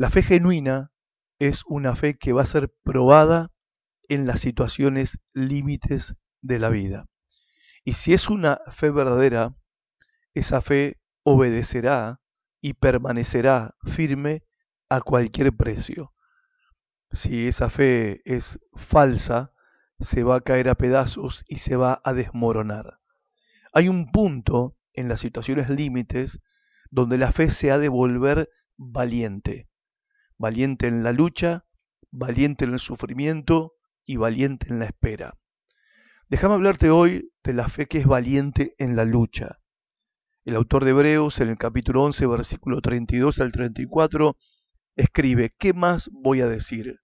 La fe genuina es una fe que va a ser probada en las situaciones límites de la vida. Y si es una fe verdadera, esa fe obedecerá y permanecerá firme a cualquier precio. Si esa fe es falsa, se va a caer a pedazos y se va a desmoronar. Hay un punto en las situaciones límites donde la fe se ha de volver valiente. Valiente en la lucha, valiente en el sufrimiento y valiente en la espera. Déjame hablarte hoy de la fe que es valiente en la lucha. El autor de Hebreos en el capítulo 11, versículo 32 al 34, escribe, ¿qué más voy a decir?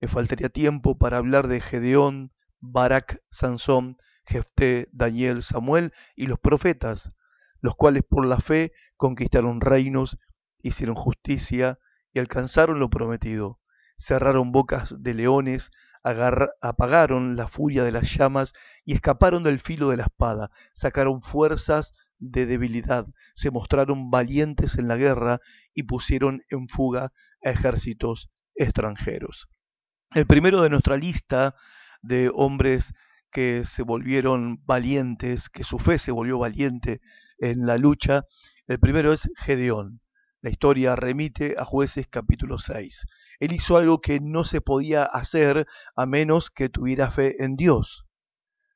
Me faltaría tiempo para hablar de Gedeón, Barak, Sansón, Jefté, Daniel, Samuel y los profetas, los cuales por la fe conquistaron reinos, hicieron justicia y alcanzaron lo prometido, cerraron bocas de leones, apagaron la furia de las llamas y escaparon del filo de la espada, sacaron fuerzas de debilidad, se mostraron valientes en la guerra y pusieron en fuga a ejércitos extranjeros. El primero de nuestra lista de hombres que se volvieron valientes, que su fe se volvió valiente en la lucha, el primero es Gedeón. La historia remite a jueces capítulo 6. Él hizo algo que no se podía hacer a menos que tuviera fe en Dios.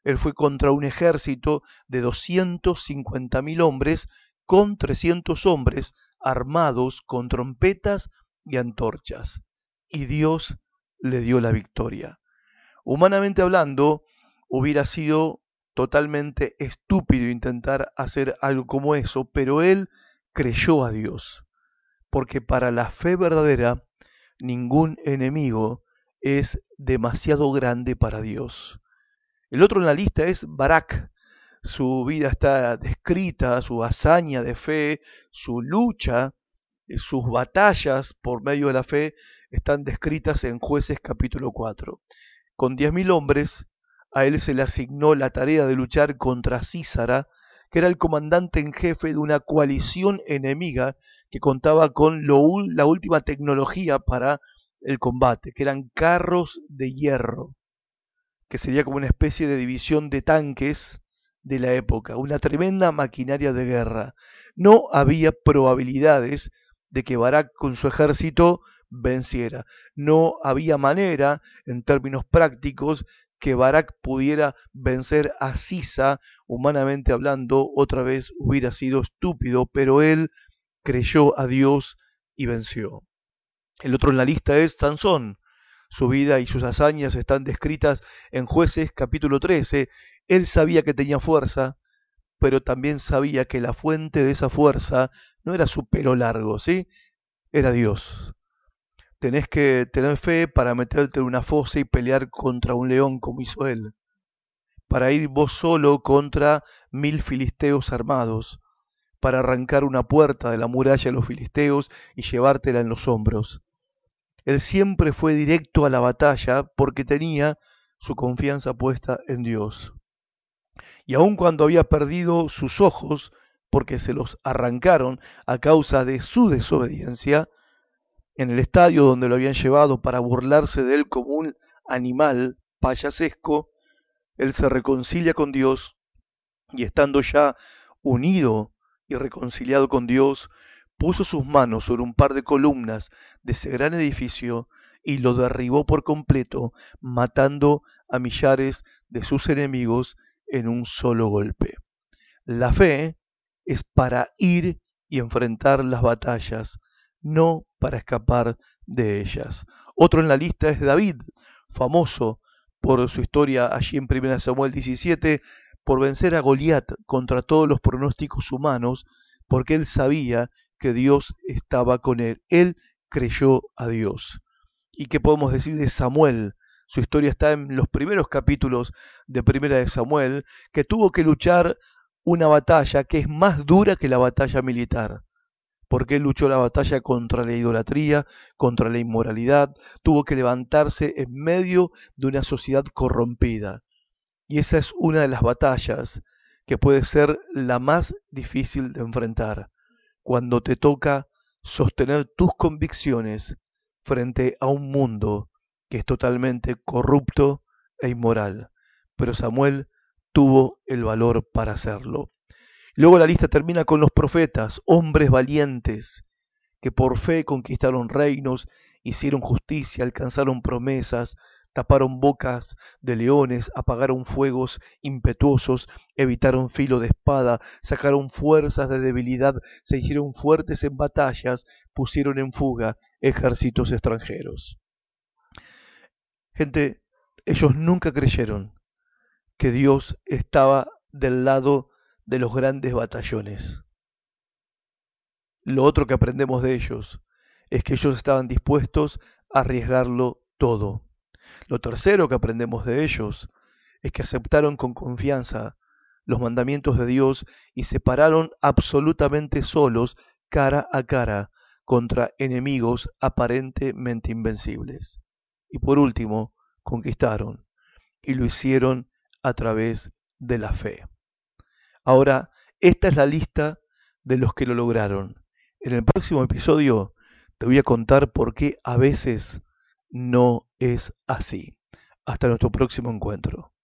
Él fue contra un ejército de 250.000 hombres con 300 hombres armados con trompetas y antorchas. Y Dios le dio la victoria. Humanamente hablando, hubiera sido totalmente estúpido intentar hacer algo como eso, pero él creyó a Dios porque para la fe verdadera ningún enemigo es demasiado grande para Dios. El otro en la lista es Barak. Su vida está descrita, su hazaña de fe, su lucha, eh, sus batallas por medio de la fe están descritas en jueces capítulo 4. Con diez mil hombres, a él se le asignó la tarea de luchar contra Císara, que era el comandante en jefe de una coalición enemiga que contaba con la última tecnología para el combate, que eran carros de hierro, que sería como una especie de división de tanques de la época, una tremenda maquinaria de guerra. No había probabilidades de que Barak con su ejército venciera. No había manera, en términos prácticos, que Barak pudiera vencer a Sisa, humanamente hablando, otra vez hubiera sido estúpido, pero él creyó a Dios y venció. El otro en la lista es Sansón. Su vida y sus hazañas están descritas en jueces capítulo 13. Él sabía que tenía fuerza, pero también sabía que la fuente de esa fuerza no era su pelo largo, ¿sí? Era Dios. Tenés que tener fe para meterte en una fosa y pelear contra un león como hizo él. Para ir vos solo contra mil filisteos armados para arrancar una puerta de la muralla de los filisteos y llevártela en los hombros. Él siempre fue directo a la batalla porque tenía su confianza puesta en Dios. Y aun cuando había perdido sus ojos, porque se los arrancaron a causa de su desobediencia, en el estadio donde lo habían llevado para burlarse de él como un animal payasesco, él se reconcilia con Dios y estando ya unido y reconciliado con Dios, puso sus manos sobre un par de columnas de ese gran edificio y lo derribó por completo, matando a millares de sus enemigos en un solo golpe. La fe es para ir y enfrentar las batallas, no para escapar de ellas. Otro en la lista es David, famoso por su historia allí en 1 Samuel 17, por vencer a Goliat contra todos los pronósticos humanos, porque él sabía que Dios estaba con él. Él creyó a Dios. ¿Y qué podemos decir de Samuel? Su historia está en los primeros capítulos de Primera de Samuel, que tuvo que luchar una batalla que es más dura que la batalla militar, porque él luchó la batalla contra la idolatría, contra la inmoralidad, tuvo que levantarse en medio de una sociedad corrompida. Y esa es una de las batallas que puede ser la más difícil de enfrentar, cuando te toca sostener tus convicciones frente a un mundo que es totalmente corrupto e inmoral. Pero Samuel tuvo el valor para hacerlo. Luego la lista termina con los profetas, hombres valientes, que por fe conquistaron reinos, hicieron justicia, alcanzaron promesas, taparon bocas de leones, apagaron fuegos impetuosos, evitaron filo de espada, sacaron fuerzas de debilidad, se hicieron fuertes en batallas, pusieron en fuga ejércitos extranjeros. Gente, ellos nunca creyeron que Dios estaba del lado de los grandes batallones. Lo otro que aprendemos de ellos es que ellos estaban dispuestos a arriesgarlo todo. Lo tercero que aprendemos de ellos es que aceptaron con confianza los mandamientos de Dios y se pararon absolutamente solos cara a cara contra enemigos aparentemente invencibles. Y por último, conquistaron y lo hicieron a través de la fe. Ahora, esta es la lista de los que lo lograron. En el próximo episodio te voy a contar por qué a veces no es así. Hasta nuestro próximo encuentro.